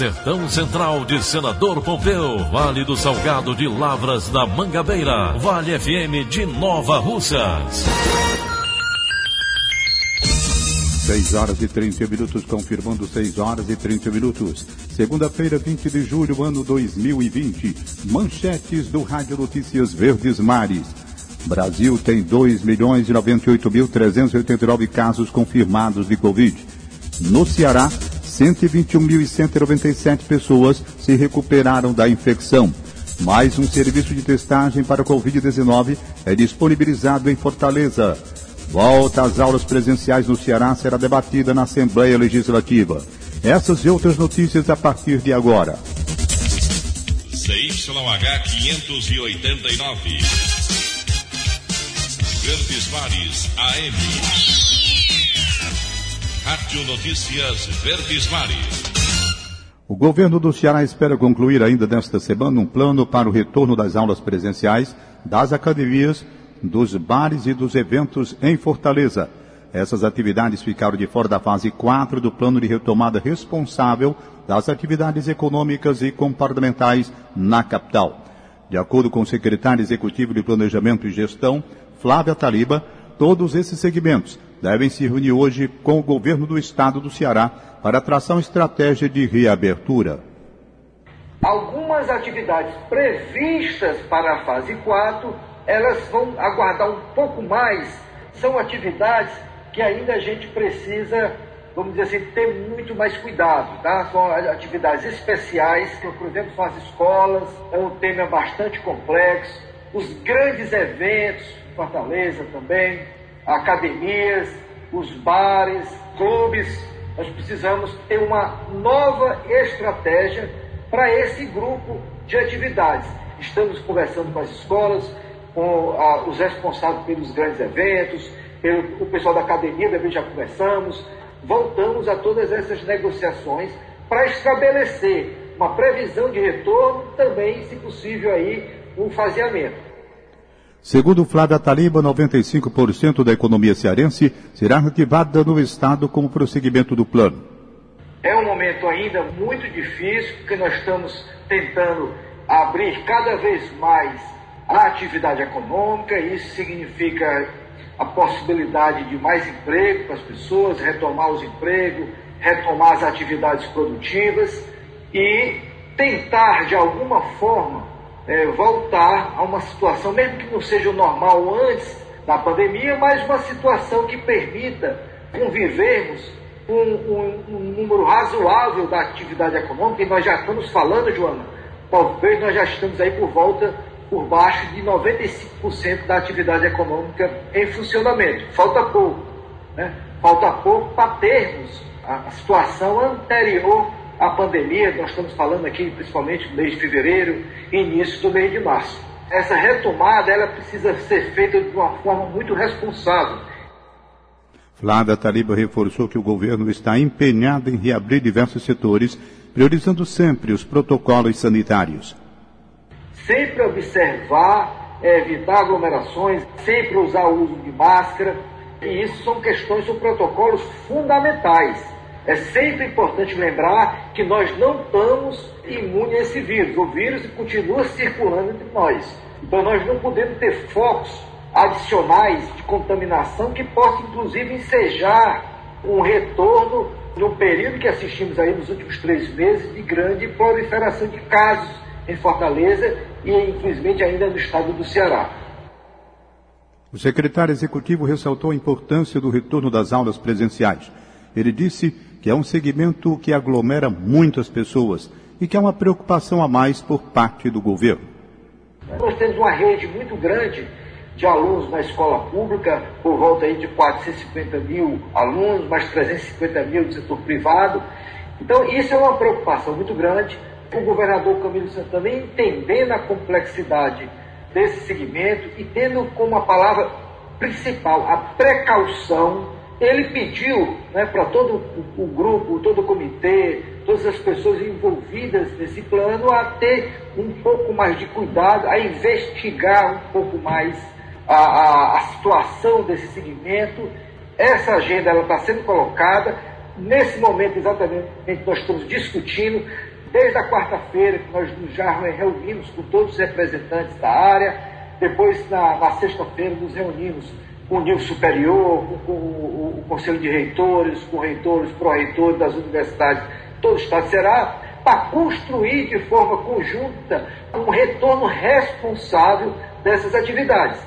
Sertão Central de Senador Pompeu, Vale do Salgado de Lavras da Mangabeira, Vale FM de Nova Russas. 6 horas e 30 minutos, confirmando 6 horas e 30 minutos. Segunda-feira, 20 de julho, ano 2020. Manchetes do Rádio Notícias Verdes Mares. Brasil tem 2 milhões e 98.389 casos confirmados de Covid. No Ceará, 121.197 pessoas se recuperaram da infecção. Mais um serviço de testagem para Covid-19 é disponibilizado em Fortaleza. Volta às aulas presenciais no Ceará será debatida na Assembleia Legislativa. Essas e outras notícias a partir de agora. CYH 589. Verdes Mares AM. Rádio Notícias Verdes Mares. O governo do Ceará espera concluir ainda nesta semana um plano para o retorno das aulas presenciais, das academias, dos bares e dos eventos em Fortaleza. Essas atividades ficaram de fora da fase 4 do plano de retomada responsável das atividades econômicas e comportamentais na capital. De acordo com o secretário executivo de Planejamento e Gestão, Flávia Taliba, todos esses segmentos devem se reunir hoje com o governo do estado do Ceará para traçar uma estratégia de reabertura. Algumas atividades previstas para a fase 4, elas vão aguardar um pouco mais. São atividades que ainda a gente precisa, vamos dizer assim, ter muito mais cuidado, tá? São atividades especiais, por exemplo, são as escolas, é um tema bastante complexo, os grandes eventos, Fortaleza também, academias, os bares, clubes. Nós precisamos ter uma nova estratégia para esse grupo de atividades. Estamos conversando com as escolas, com ah, os responsáveis pelos grandes eventos, pelo o pessoal da academia, também já conversamos. Voltamos a todas essas negociações para estabelecer uma previsão de retorno, também, se possível, aí, um faseamento. Segundo Flávia Taliba, 95% da economia cearense será reativada no Estado com o prosseguimento do plano. É um momento ainda muito difícil, porque nós estamos tentando abrir cada vez mais a atividade econômica, isso significa a possibilidade de mais emprego para as pessoas, retomar os empregos, retomar as atividades produtivas e tentar, de alguma forma, é, voltar a uma situação, mesmo que não seja o normal antes da pandemia, mas uma situação que permita convivermos com um, um, número razoável da atividade econômica, e nós já estamos falando, Joana, talvez nós já estamos aí por volta, por baixo de 95% da atividade econômica em funcionamento. Falta pouco, né? Falta pouco para termos a situação anterior a pandemia, nós estamos falando aqui principalmente do mês de fevereiro e início do mês de março. Essa retomada ela precisa ser feita de uma forma muito responsável. Flávia Taliba reforçou que o governo está empenhado em reabrir diversos setores, priorizando sempre os protocolos sanitários. Sempre observar, evitar aglomerações, sempre usar o uso de máscara, e isso são questões, são protocolos fundamentais é sempre importante lembrar que nós não estamos imunes a esse vírus. O vírus continua circulando entre nós. Então nós não podemos ter focos adicionais de contaminação que possam inclusive ensejar um retorno no período que assistimos aí nos últimos três meses de grande proliferação de casos em Fortaleza e infelizmente ainda no estado do Ceará. O secretário executivo ressaltou a importância do retorno das aulas presenciais. Ele disse que é um segmento que aglomera muitas pessoas e que é uma preocupação a mais por parte do governo. Nós temos uma rede muito grande de alunos na escola pública, por volta aí de 450 mil alunos, mais 350 mil do setor privado. Então, isso é uma preocupação muito grande. O governador Camilo Santana, entendendo a complexidade desse segmento e tendo como a palavra principal a precaução, ele pediu né, para todo o, grupo, todo o comitê, todas as pessoas envolvidas nesse plano a ter um pouco mais de cuidado, a investigar um pouco mais a, a, a situação desse segmento. Essa agenda está sendo colocada. Nesse momento, exatamente, nós estamos discutindo. Desde a quarta-feira, que nós já reunimos com todos os representantes da área. Depois, na, na sexta-feira, nos reunimos com o nível superior, com, com o, o, Conselho de Reitores, com reitores, pró-reitores das universidades, todo o Estado será para construir de forma conjunta um retorno responsável dessas atividades.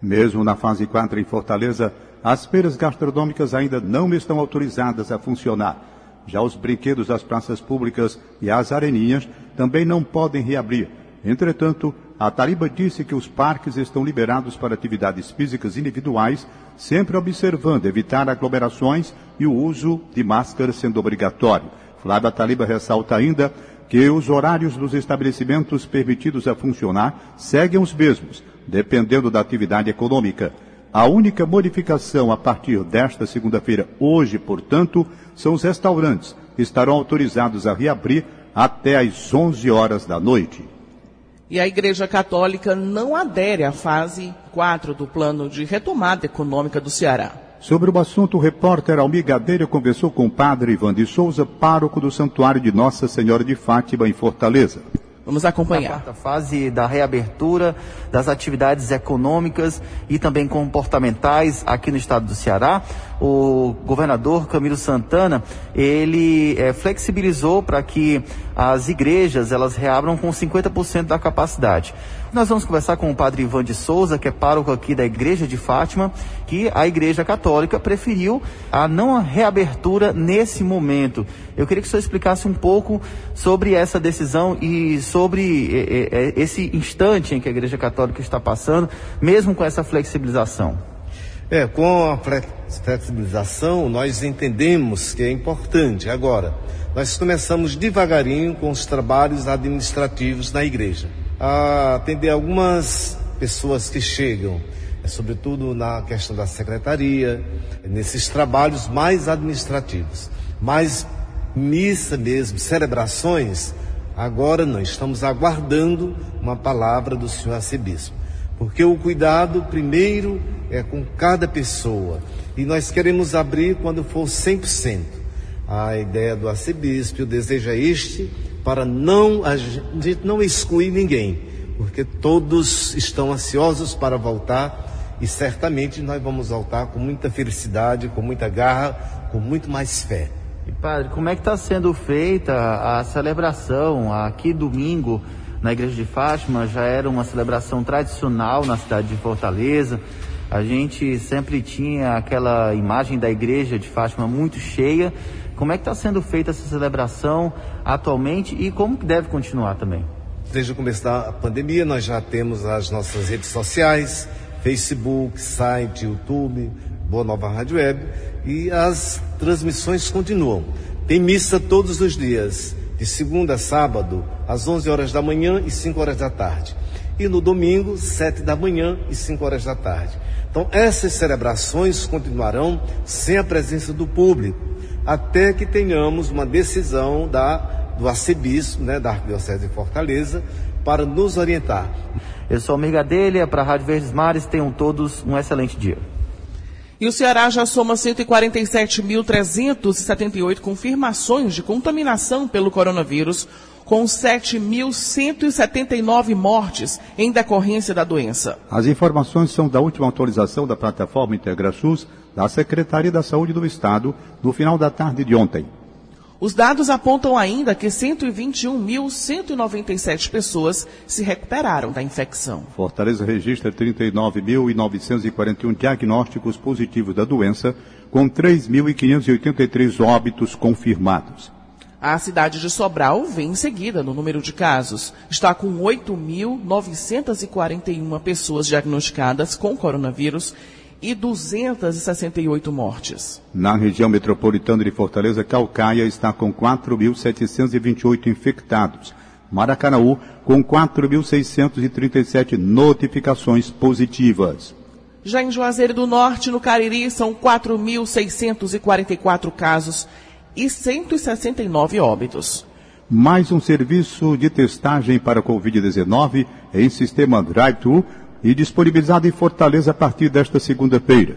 Mesmo na fase 4 em Fortaleza, as feiras gastronômicas ainda não estão autorizadas a funcionar. Já os brinquedos das praças públicas e as areninhas também não podem reabrir. Entretanto, a Tariba disse que os parques estão liberados para atividades físicas individuais, sempre observando evitar aglomerações e o uso de máscara sendo obrigatório. Flávia Taliba ressalta ainda que os horários dos estabelecimentos permitidos a funcionar seguem os mesmos, dependendo da atividade econômica. A única modificação a partir desta segunda-feira, hoje, portanto, são os restaurantes, que estarão autorizados a reabrir até às 11 horas da noite. E a Igreja Católica não adere à fase 4 do plano de retomada econômica do Ceará. Sobre o assunto, o repórter Almir conversou com o padre Ivan de Souza, pároco do Santuário de Nossa Senhora de Fátima, em Fortaleza. Vamos acompanhar. A quarta fase da reabertura das atividades econômicas e também comportamentais aqui no estado do Ceará. O governador Camilo Santana, ele é, flexibilizou para que as igrejas elas reabram com 50% da capacidade. Nós vamos conversar com o padre Ivan de Souza, que é pároco aqui da Igreja de Fátima, que a Igreja Católica preferiu a não reabertura nesse momento. Eu queria que o senhor explicasse um pouco sobre essa decisão e sobre eh, eh, esse instante em que a Igreja Católica está passando, mesmo com essa flexibilização. É, com a flexibilização, nós entendemos que é importante. Agora, nós começamos devagarinho com os trabalhos administrativos na igreja a atender algumas pessoas que chegam, é, sobretudo na questão da secretaria, nesses trabalhos mais administrativos. Mas missa mesmo, celebrações, agora não, estamos aguardando uma palavra do senhor arcebispo. Porque o cuidado, primeiro, é com cada pessoa. E nós queremos abrir quando for 100%. A ideia do arcebispo, o desejo é este, para não a gente não excluir ninguém, porque todos estão ansiosos para voltar e certamente nós vamos voltar com muita felicidade, com muita garra, com muito mais fé. E padre, como é que está sendo feita a celebração aqui domingo na igreja de Fátima? Já era uma celebração tradicional na cidade de Fortaleza. A gente sempre tinha aquela imagem da igreja de Fátima muito cheia. Como é que está sendo feita essa celebração atualmente e como que deve continuar também? Desde o começo da pandemia, nós já temos as nossas redes sociais, Facebook, site, YouTube, Boa Nova Rádio Web e as transmissões continuam. Tem missa todos os dias, de segunda a sábado, às 11 horas da manhã e 5 horas da tarde. E no domingo, 7 da manhã e 5 horas da tarde. Então, essas celebrações continuarão sem a presença do público até que tenhamos uma decisão da, do arcebispo, né, da Arquidiocese de Fortaleza, para nos orientar. Eu sou Amiga Delha, para a Rádio Verdes Mares, tenham todos um excelente dia. E o Ceará já soma 147.378 confirmações de contaminação pelo coronavírus, com 7.179 mortes em decorrência da doença. As informações são da última atualização da plataforma IntegraSUS da Secretaria da Saúde do Estado no final da tarde de ontem. Os dados apontam ainda que 121.197 pessoas se recuperaram da infecção. Fortaleza registra 39.941 diagnósticos positivos da doença, com 3.583 óbitos confirmados. A cidade de Sobral vem em seguida no número de casos. Está com 8.941 pessoas diagnosticadas com coronavírus e 268 mortes. Na região metropolitana de Fortaleza, Calcaia está com 4.728 infectados. Maracanaú com 4.637 notificações positivas. Já em Juazeiro do Norte, no Cariri, são 4.644 casos e 169 óbitos. Mais um serviço de testagem para Covid-19 em sistema Drive-Thru e disponibilizado em Fortaleza a partir desta segunda-feira.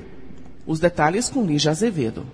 Os detalhes com Lígia Azevedo.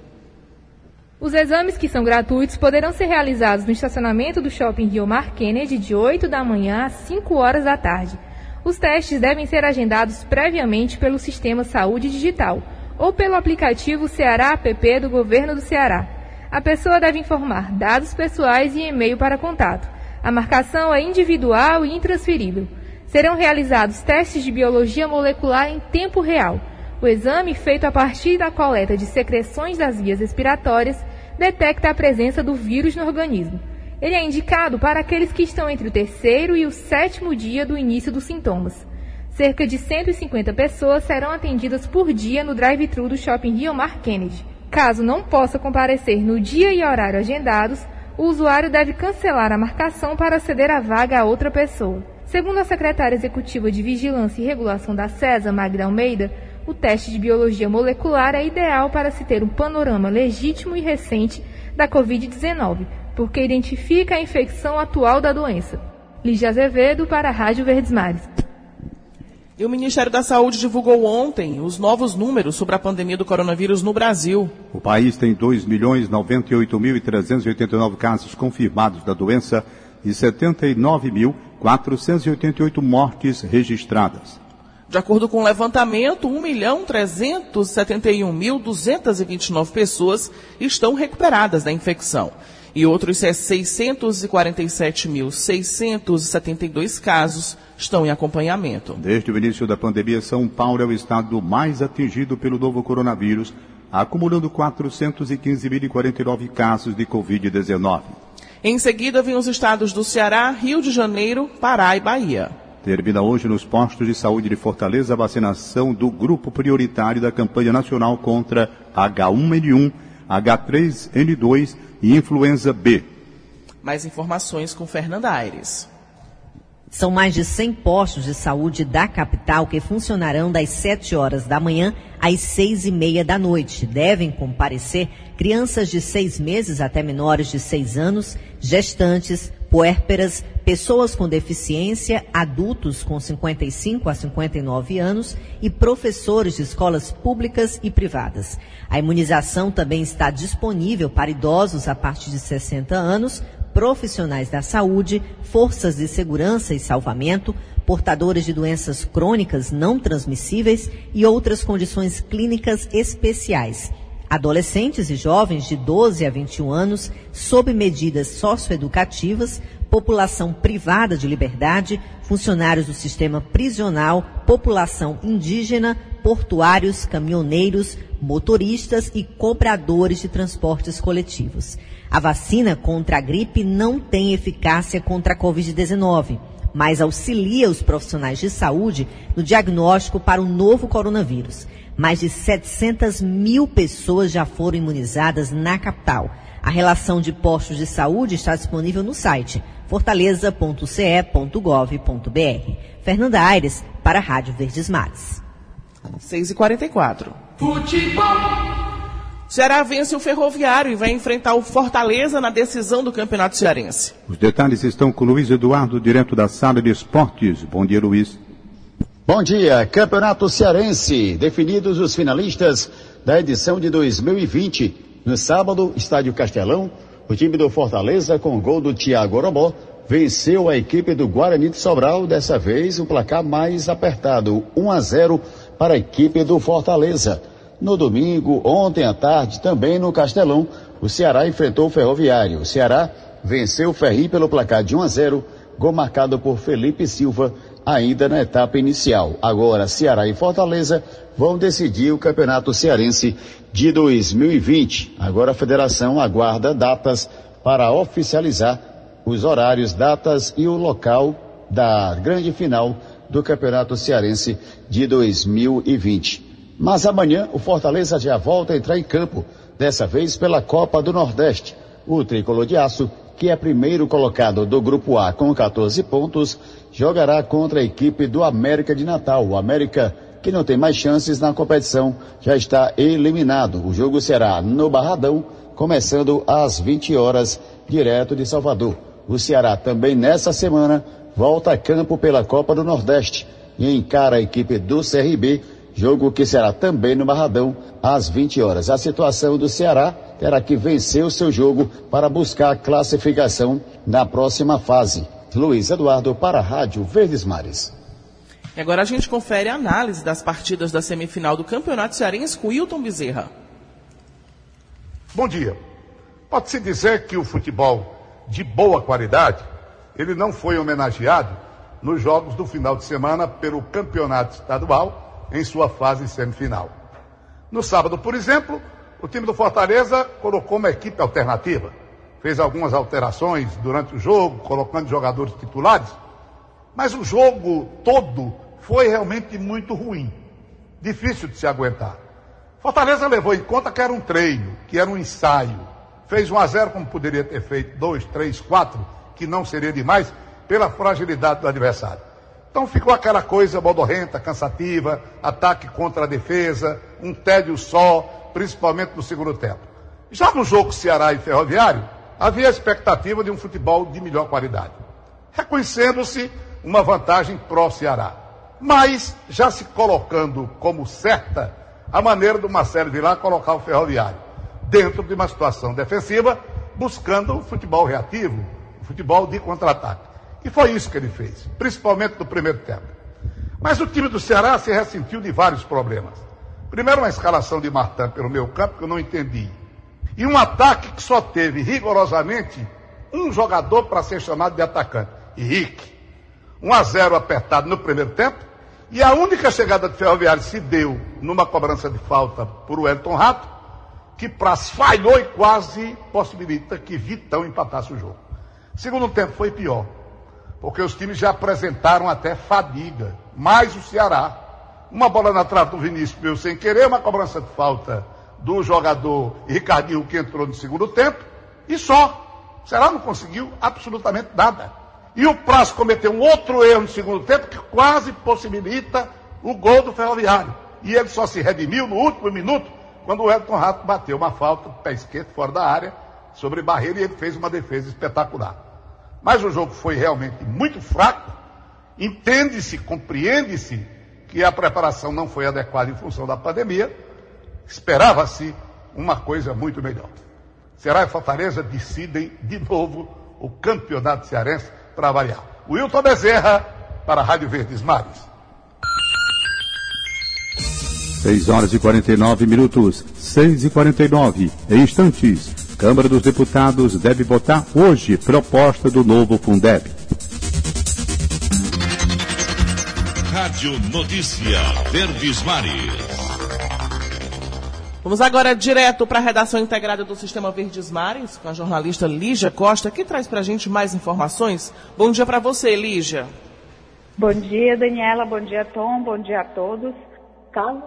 Os exames que são gratuitos poderão ser realizados no estacionamento do Shopping Rio Mar Kennedy de 8 da manhã às 5 horas da tarde. Os testes devem ser agendados previamente pelo Sistema Saúde Digital ou pelo aplicativo Ceará App do Governo do Ceará. A pessoa deve informar dados pessoais e e-mail para contato. A marcação é individual e intransferível. Serão realizados testes de biologia molecular em tempo real. O exame, feito a partir da coleta de secreções das vias respiratórias, detecta a presença do vírus no organismo. Ele é indicado para aqueles que estão entre o terceiro e o sétimo dia do início dos sintomas. Cerca de 150 pessoas serão atendidas por dia no drive-thru do Shopping Rio Mar Kennedy. Caso não possa comparecer no dia e horário agendados, o usuário deve cancelar a marcação para ceder a vaga a outra pessoa. Segundo a secretária executiva de Vigilância e Regulação da CESA, Magda Almeida, o teste de biologia molecular é ideal para se ter um panorama legítimo e recente da Covid-19, porque identifica a infecção atual da doença. Lígia Azevedo para a Rádio Verdes Mares. E o Ministério da Saúde divulgou ontem os novos números sobre a pandemia do coronavírus no Brasil. O país tem 2.098.389 casos confirmados da doença e 79.488 mortes registradas. De acordo com o levantamento, 1.371.229 pessoas estão recuperadas da infecção e outros 647.672 casos estão em acompanhamento. Desde o início da pandemia, São Paulo é o estado mais atingido pelo novo coronavírus, acumulando 415.049 casos de Covid-19. Em seguida, vêm os estados do Ceará, Rio de Janeiro, Pará e Bahia. Termina hoje nos postos de saúde de Fortaleza a vacinação do grupo prioritário da campanha nacional contra H1N1, H3N2 e influenza B. Mais informações com Fernanda Aires. São mais de 100 postos de saúde da capital que funcionarão das 7 horas da manhã às 6 e meia da noite. Devem comparecer crianças de 6 meses até menores de 6 anos, gestantes, puérperas, pessoas com deficiência, adultos com 55 a 59 anos e professores de escolas públicas e privadas. A imunização também está disponível para idosos a partir de 60 anos, profissionais da saúde, forças de segurança e salvamento, portadores de doenças crônicas não transmissíveis e outras condições clínicas especiais adolescentes e jovens de 12 a 21 anos sob medidas socioeducativas, população privada de liberdade, funcionários do sistema prisional, população indígena, portuários, caminhoneiros, motoristas e cobradores de transportes coletivos. A vacina contra a gripe não tem eficácia contra a Covid-19, mas auxilia os profissionais de saúde no diagnóstico para o novo coronavírus. Mais de 700 mil pessoas já foram imunizadas na capital. A relação de postos de saúde está disponível no site fortaleza.ce.gov.br. Fernanda Aires, para a Rádio Verdes Mares. 6h44. Futebol. Ceará vence o Ferroviário e vai enfrentar o Fortaleza na decisão do Campeonato Cearense. Os detalhes estão com Luiz Eduardo, direto da sala de esportes. Bom dia, Luiz. Bom dia, Campeonato Cearense. Definidos os finalistas da edição de 2020. No sábado, Estádio Castelão, o time do Fortaleza, com gol do Thiago Orobó, venceu a equipe do Guarani de Sobral, dessa vez o placar mais apertado, 1 a 0 para a equipe do Fortaleza. No domingo, ontem à tarde, também no Castelão, o Ceará enfrentou o Ferroviário. O Ceará venceu o Ferri pelo placar de 1 a 0, gol marcado por Felipe Silva ainda na etapa inicial. Agora, Ceará e Fortaleza vão decidir o Campeonato Cearense de 2020. Agora a federação aguarda datas para oficializar os horários, datas e o local da grande final do Campeonato Cearense de 2020. Mas amanhã o Fortaleza já volta a entrar em campo, dessa vez pela Copa do Nordeste. O tricolor de aço, que é primeiro colocado do Grupo A com 14 pontos, jogará contra a equipe do América de Natal. O América, que não tem mais chances na competição, já está eliminado. O jogo será no Barradão, começando às 20 horas, direto de Salvador. O Ceará também nessa semana volta a campo pela Copa do Nordeste e encara a equipe do CRB, jogo que será também no Barradão, às 20 horas. A situação do Ceará terá que vencer o seu jogo para buscar a classificação na próxima fase. Luiz Eduardo para a Rádio Verdes Mares. E agora a gente confere a análise das partidas da semifinal do Campeonato Cearense com Wilton Bezerra. Bom dia. Pode-se dizer que o futebol de boa qualidade, ele não foi homenageado nos jogos do final de semana pelo Campeonato Estadual em sua fase semifinal. No sábado, por exemplo, o time do Fortaleza colocou uma equipe alternativa fez algumas alterações durante o jogo, colocando jogadores titulares, mas o jogo todo foi realmente muito ruim, difícil de se aguentar. Fortaleza levou em conta que era um treino, que era um ensaio. Fez 1 a 0 como poderia ter feito 2, 3, 4, que não seria demais, pela fragilidade do adversário. Então ficou aquela coisa modorrenta, cansativa, ataque contra a defesa, um tédio só, principalmente no segundo tempo. Já no jogo Ceará e Ferroviário, havia a expectativa de um futebol de melhor qualidade, reconhecendo-se uma vantagem pró-Ceará, mas já se colocando como certa a maneira do Marcelo Vilar colocar o ferroviário dentro de uma situação defensiva, buscando o futebol reativo, o futebol de contra-ataque. E foi isso que ele fez, principalmente no primeiro tempo. Mas o time do Ceará se ressentiu de vários problemas. Primeiro, uma escalação de Martin pelo meio campo que eu não entendi. E um ataque que só teve rigorosamente um jogador para ser chamado de atacante, Henrique. 1 a 0 apertado no primeiro tempo. E a única chegada de Ferroviário se deu numa cobrança de falta por Wellington Rato, que Praz falhou e quase possibilita que Vitão empatasse o jogo. Segundo tempo foi pior, porque os times já apresentaram até fadiga, mais o Ceará. Uma bola na trave do Vinícius meu sem querer, uma cobrança de falta do jogador Ricardinho que entrou no segundo tempo e só. O Ceará não conseguiu absolutamente nada. E o Prazo cometeu um outro erro no segundo tempo que quase possibilita o gol do Ferroviário. E ele só se redimiu no último minuto quando o Elton Rato bateu uma falta, pé esquerdo, fora da área, sobre barreira e ele fez uma defesa espetacular. Mas o jogo foi realmente muito fraco. Entende-se, compreende-se que a preparação não foi adequada em função da pandemia Esperava-se uma coisa muito melhor. Será e Fortaleza decidem de novo o campeonato cearense para variar. Wilton Bezerra, para a Rádio Verdes Mares. 6 horas e 49 minutos, 6 e 49. Em instantes, Câmara dos Deputados deve votar hoje proposta do novo Fundeb. Rádio Notícia Verdes Mares. Vamos agora direto para a redação integrada do Sistema Verdes Mares, com a jornalista Lígia Costa, que traz para a gente mais informações. Bom dia para você, Lígia. Bom dia, Daniela. Bom dia, Tom. Bom dia a todos. Casos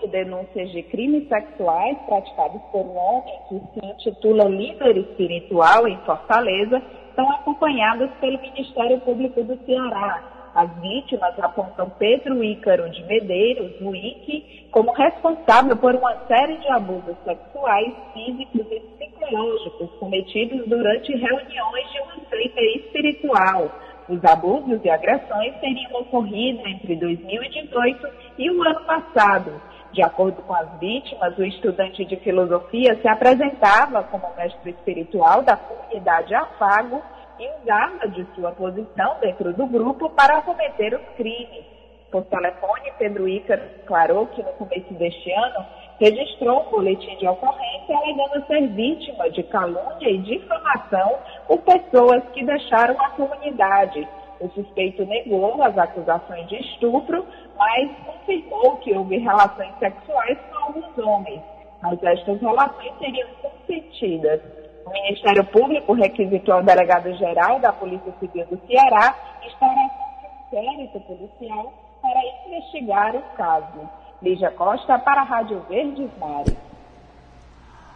de denúncias de crimes sexuais praticados por um homem que se intitula líder espiritual em Fortaleza são acompanhados pelo Ministério Público do Ceará as vítimas apontam Pedro Ícaro de Medeiros, no IC, como responsável por uma série de abusos sexuais, físicos e psicológicos cometidos durante reuniões de uma seita espiritual. Os abusos e agressões teriam ocorrido entre 2018 e o ano passado. De acordo com as vítimas, o estudante de filosofia se apresentava como mestre espiritual da comunidade Afago e usava de sua posição dentro do grupo para cometer os crimes. Por telefone, Pedro Ícaro declarou que no começo deste ano registrou um boletim de ocorrência alegando ser vítima de calúnia e difamação por pessoas que deixaram a comunidade. O suspeito negou as acusações de estupro, mas confirmou que houve relações sexuais com alguns homens, mas estas relações seriam consentidas. O Ministério Público requisitou ao delegado-geral da Polícia Civil do Ceará instauração de inquérito policial para investigar o caso. Lígia Costa para a Rádio Verdes Mares.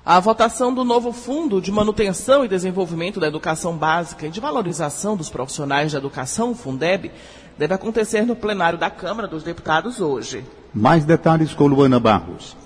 A votação do novo Fundo de Manutenção e Desenvolvimento da Educação Básica e de Valorização dos Profissionais da Educação, Fundeb, deve acontecer no plenário da Câmara dos Deputados hoje. Mais detalhes com Luana Barros.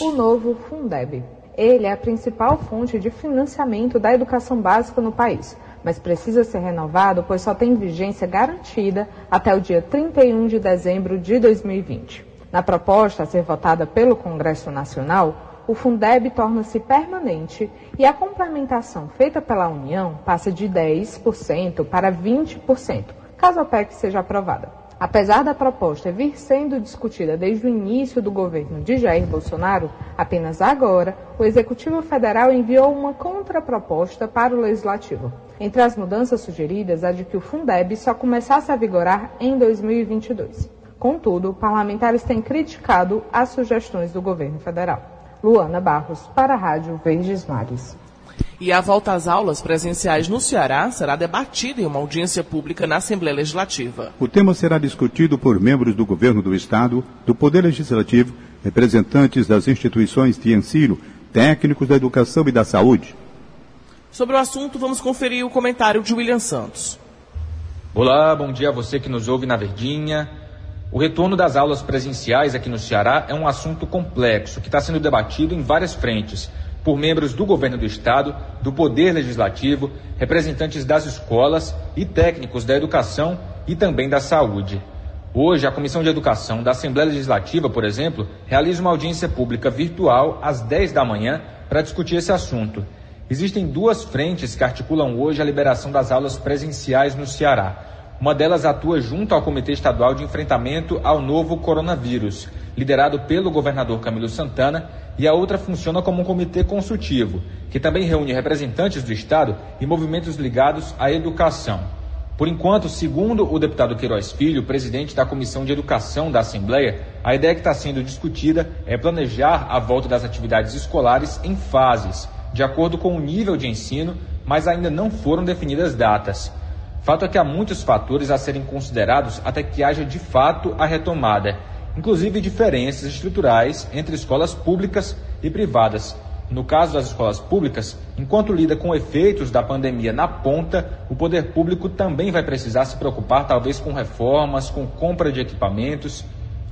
O novo Fundeb. Ele é a principal fonte de financiamento da educação básica no país, mas precisa ser renovado, pois só tem vigência garantida até o dia 31 de dezembro de 2020. Na proposta a ser votada pelo Congresso Nacional, o Fundeb torna-se permanente e a complementação feita pela União passa de 10% para 20%, caso a PEC seja aprovada. Apesar da proposta vir sendo discutida desde o início do governo de Jair Bolsonaro, apenas agora o Executivo Federal enviou uma contraproposta para o Legislativo. Entre as mudanças sugeridas, a de que o Fundeb só começasse a vigorar em 2022. Contudo, parlamentares têm criticado as sugestões do governo federal. Luana Barros, para a Rádio Verdes Mares. E a volta às aulas presenciais no Ceará será debatida em uma audiência pública na Assembleia Legislativa. O tema será discutido por membros do governo do Estado, do Poder Legislativo, representantes das instituições de ensino, técnicos da educação e da saúde. Sobre o assunto, vamos conferir o comentário de William Santos. Olá, bom dia a você que nos ouve na Verdinha. O retorno das aulas presenciais aqui no Ceará é um assunto complexo que está sendo debatido em várias frentes por membros do governo do estado, do poder legislativo, representantes das escolas e técnicos da educação e também da saúde. Hoje, a Comissão de Educação da Assembleia Legislativa, por exemplo, realiza uma audiência pública virtual às 10 da manhã para discutir esse assunto. Existem duas frentes que articulam hoje a liberação das aulas presenciais no Ceará. Uma delas atua junto ao Comitê Estadual de Enfrentamento ao Novo Coronavírus, liderado pelo governador Camilo Santana, e a outra funciona como um comitê consultivo, que também reúne representantes do Estado e movimentos ligados à educação. Por enquanto, segundo o deputado Queiroz Filho, presidente da Comissão de Educação da Assembleia, a ideia que está sendo discutida é planejar a volta das atividades escolares em fases, de acordo com o nível de ensino, mas ainda não foram definidas datas. Fato é que há muitos fatores a serem considerados até que haja de fato a retomada, inclusive diferenças estruturais entre escolas públicas e privadas. No caso das escolas públicas, enquanto lida com efeitos da pandemia na ponta, o poder público também vai precisar se preocupar, talvez, com reformas, com compra de equipamentos.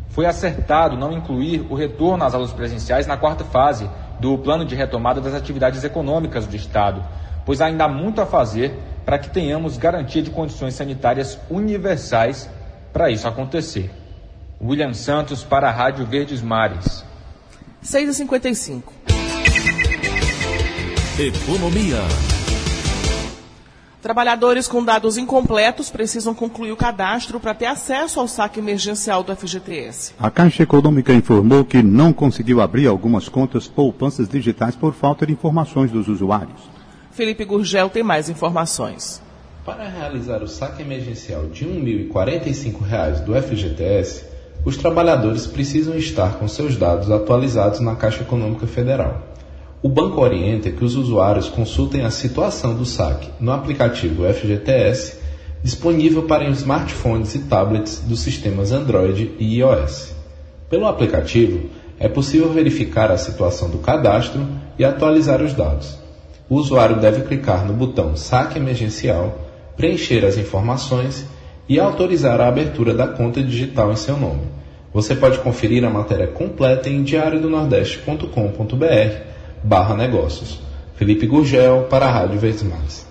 Foi acertado não incluir o retorno às aulas presenciais na quarta fase do plano de retomada das atividades econômicas do Estado, pois ainda há muito a fazer para que tenhamos garantia de condições sanitárias universais para isso acontecer. William Santos para a Rádio Verdes Mares. 6h55. Economia. Trabalhadores com dados incompletos precisam concluir o cadastro para ter acesso ao saque emergencial do FGTS. A Caixa Econômica informou que não conseguiu abrir algumas contas poupanças digitais por falta de informações dos usuários. Felipe Gurgel tem mais informações. Para realizar o saque emergencial de R$ 1.045 do FGTS, os trabalhadores precisam estar com seus dados atualizados na Caixa Econômica Federal. O banco orienta que os usuários consultem a situação do saque no aplicativo FGTS, disponível para smartphones e tablets dos sistemas Android e iOS. Pelo aplicativo, é possível verificar a situação do cadastro e atualizar os dados o usuário deve clicar no botão Saque Emergencial, preencher as informações e autorizar a abertura da conta digital em seu nome. Você pode conferir a matéria completa em diariodonordeste.com.br barra negócios. Felipe Gurgel para a Rádio Verdes.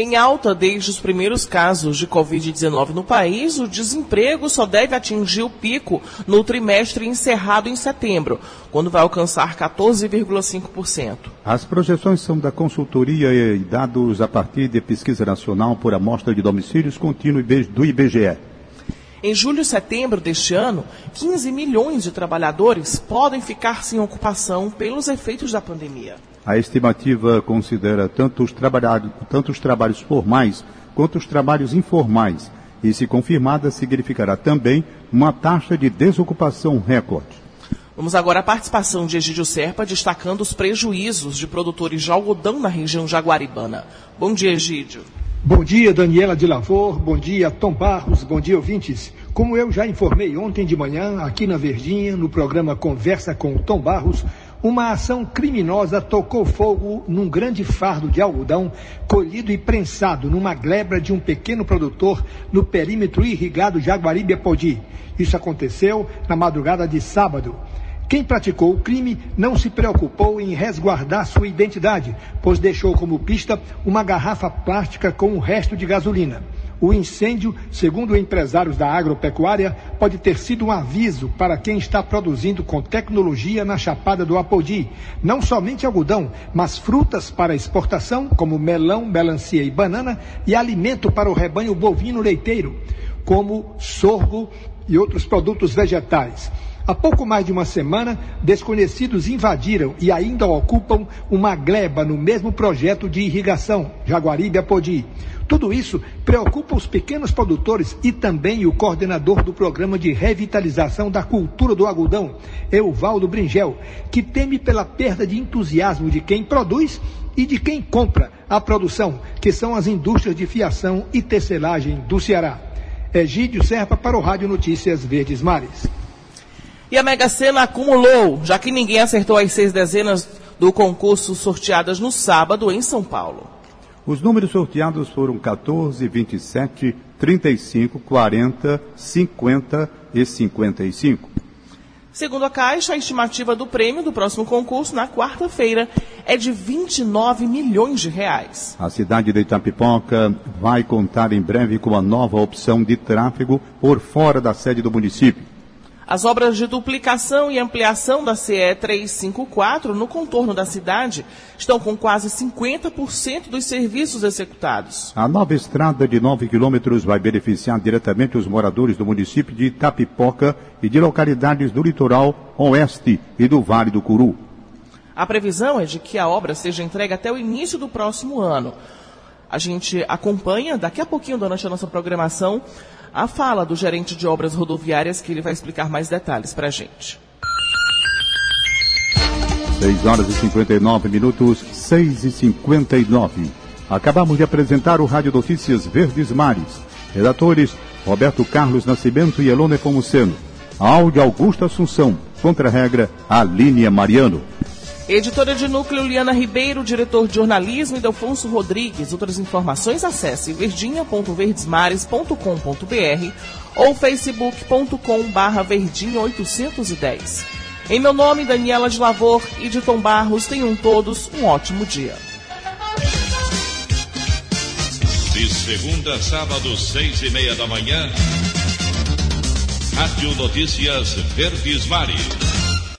Em alta desde os primeiros casos de Covid-19 no país, o desemprego só deve atingir o pico no trimestre encerrado em setembro, quando vai alcançar 14,5%. As projeções são da consultoria e dados a partir de pesquisa nacional por amostra de domicílios contínuo do IBGE. Em julho e setembro deste ano, 15 milhões de trabalhadores podem ficar sem ocupação pelos efeitos da pandemia. A estimativa considera tanto os, tanto os trabalhos formais contra os trabalhos informais e, se confirmada, significará também uma taxa de desocupação recorde. Vamos agora à participação de Egídio Serpa, destacando os prejuízos de produtores de algodão na região jaguaribana. Bom dia, Egídio. Bom dia, Daniela de Lavor. Bom dia, Tom Barros. Bom dia, ouvintes. Como eu já informei ontem de manhã, aqui na Verdinha, no programa Conversa com Tom Barros, uma ação criminosa tocou fogo num grande fardo de algodão colhido e prensado numa glebra de um pequeno produtor no perímetro irrigado Jaguaribe-Apodi. Isso aconteceu na madrugada de sábado. Quem praticou o crime não se preocupou em resguardar sua identidade, pois deixou como pista uma garrafa plástica com o resto de gasolina. O incêndio, segundo empresários da agropecuária, pode ter sido um aviso para quem está produzindo com tecnologia na Chapada do Apodi. Não somente algodão, mas frutas para exportação, como melão, melancia e banana, e alimento para o rebanho bovino leiteiro, como sorgo e outros produtos vegetais. Há pouco mais de uma semana, desconhecidos invadiram e ainda ocupam uma gleba no mesmo projeto de irrigação, Jaguaribe-Apodi. Tudo isso preocupa os pequenos produtores e também o coordenador do programa de revitalização da cultura do algodão, Euvaldo Bringel, que teme pela perda de entusiasmo de quem produz e de quem compra a produção, que são as indústrias de fiação e tecelagem do Ceará. Egídio Serpa para o Rádio Notícias Verdes Mares. E a Mega Sena acumulou, já que ninguém acertou as seis dezenas do concurso sorteadas no sábado em São Paulo. Os números sorteados foram 14, 27, 35, 40, 50 e 55. Segundo a Caixa, a estimativa do prêmio do próximo concurso na quarta-feira é de 29 milhões de reais. A cidade de Itapipoca vai contar em breve com uma nova opção de tráfego por fora da sede do município. As obras de duplicação e ampliação da CE 354 no contorno da cidade estão com quase 50% dos serviços executados. A nova estrada de 9 quilômetros vai beneficiar diretamente os moradores do município de Itapipoca e de localidades do litoral oeste e do Vale do Curu. A previsão é de que a obra seja entregue até o início do próximo ano. A gente acompanha daqui a pouquinho durante a nossa programação a fala do gerente de obras rodoviárias, que ele vai explicar mais detalhes para a gente. 6 horas e 59 minutos, 6 e 59. Acabamos de apresentar o Rádio Notícias Verdes Mares. Redatores Roberto Carlos Nascimento e Elone Pomuceno. Áudio Augusto Assunção. Contra-regra Alínia Mariano. Editora de núcleo Liana Ribeiro, diretor de jornalismo Delfonso Rodrigues. Outras informações acesse verdinha.verdesmares.com.br ou facebook.com barra verdinha 810. Em meu nome, Daniela de Lavor e de Tom Barros, tenham todos um ótimo dia. De segunda a sábado, seis e meia da manhã, Rádio Notícias Verdes Mares.